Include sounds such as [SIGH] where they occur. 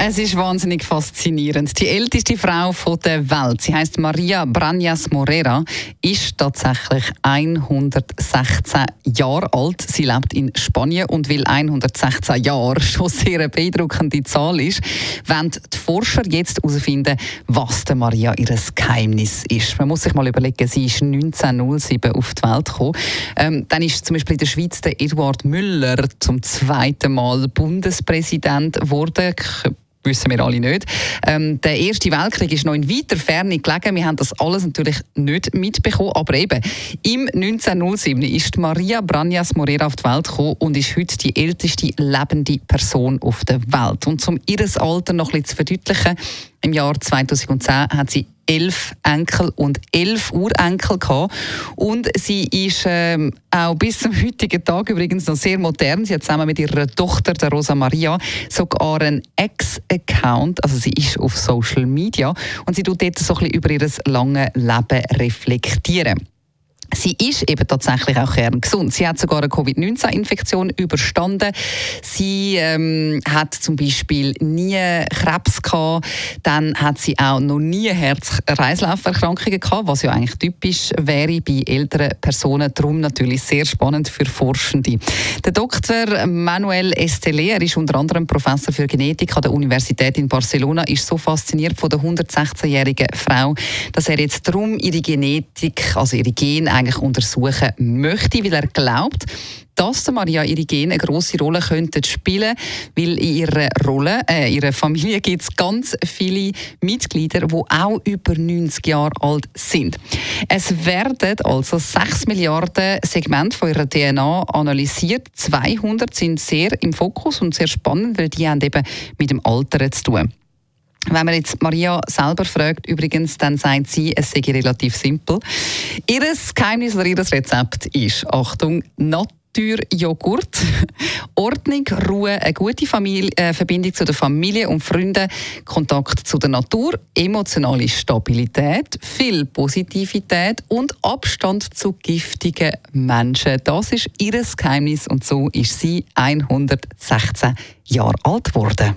es ist wahnsinnig faszinierend. Die älteste Frau der Welt, sie heißt Maria Branjas Morera, ist tatsächlich 116 Jahre alt. Sie lebt in Spanien und weil 116 Jahre [LAUGHS] schon sehr eine beeindruckende Zahl ist, wollen die Forscher jetzt herausfinden, was der Maria ihr Geheimnis ist. Man muss sich mal überlegen, sie ist 1907 auf die Welt gekommen. Ähm, dann ist zum Beispiel in der Schweiz der Eduard Müller zum zweiten Mal Bundespräsident geworden wissen wir alle nicht. Ähm, der Erste Weltkrieg ist noch in weiter Ferne gelegen. Wir haben das alles natürlich nicht mitbekommen. Aber eben, im 1907 ist Maria Branjas Morera auf die Welt gekommen und ist heute die älteste lebende Person auf der Welt. Und um ihr Alter noch bisschen zu verdeutlichen, im Jahr 2010 hat sie elf Enkel und elf Urenkel gehabt. Und sie ist ähm, auch bis zum heutigen Tag übrigens noch sehr modern. Sie hat zusammen mit ihrer Tochter, der Rosa Maria, sogar einen Ex-Account. Also sie ist auf Social Media und sie tut dort so ein bisschen über ihr langes Leben reflektieren. Sie ist eben tatsächlich auch kerngesund. Sie hat sogar eine Covid-19-Infektion überstanden. Sie ähm, hat zum Beispiel nie Krebs gehabt. Dann hat sie auch noch nie Herz-Kreislauf-Erkrankungen gehabt, was ja eigentlich typisch wäre bei älteren Personen. Darum natürlich sehr spannend für Forschende. Der Dr. Manuel Estele, er ist unter anderem Professor für Genetik an der Universität in Barcelona, ist so fasziniert von der 116-jährigen Frau, dass er jetzt darum ihre Genetik, also ihre Gene eigentlich untersuchen möchte, weil er glaubt, dass Maria ihre Gene eine grosse Rolle könnten spielen, weil in ihrer Rolle, äh, ihrer Familie gibt es ganz viele Mitglieder, die auch über 90 Jahre alt sind. Es werden also 6 Milliarden Segmente von ihrer DNA analysiert. 200 sind sehr im Fokus und sehr spannend, weil die haben eben mit dem Alter zu tun. Wenn man jetzt Maria selber fragt, übrigens, dann sagt sie, es sei relativ simpel. Ihr Geheimnis oder ihr Rezept ist, Achtung, Naturjoghurt, [LAUGHS] Ordnung, Ruhe, eine gute Familie, äh, Verbindung zu der Familie und Freunden, Kontakt zu der Natur, emotionale Stabilität, viel Positivität und Abstand zu giftigen Menschen. Das ist ihr Geheimnis und so ist sie 116 Jahre alt geworden.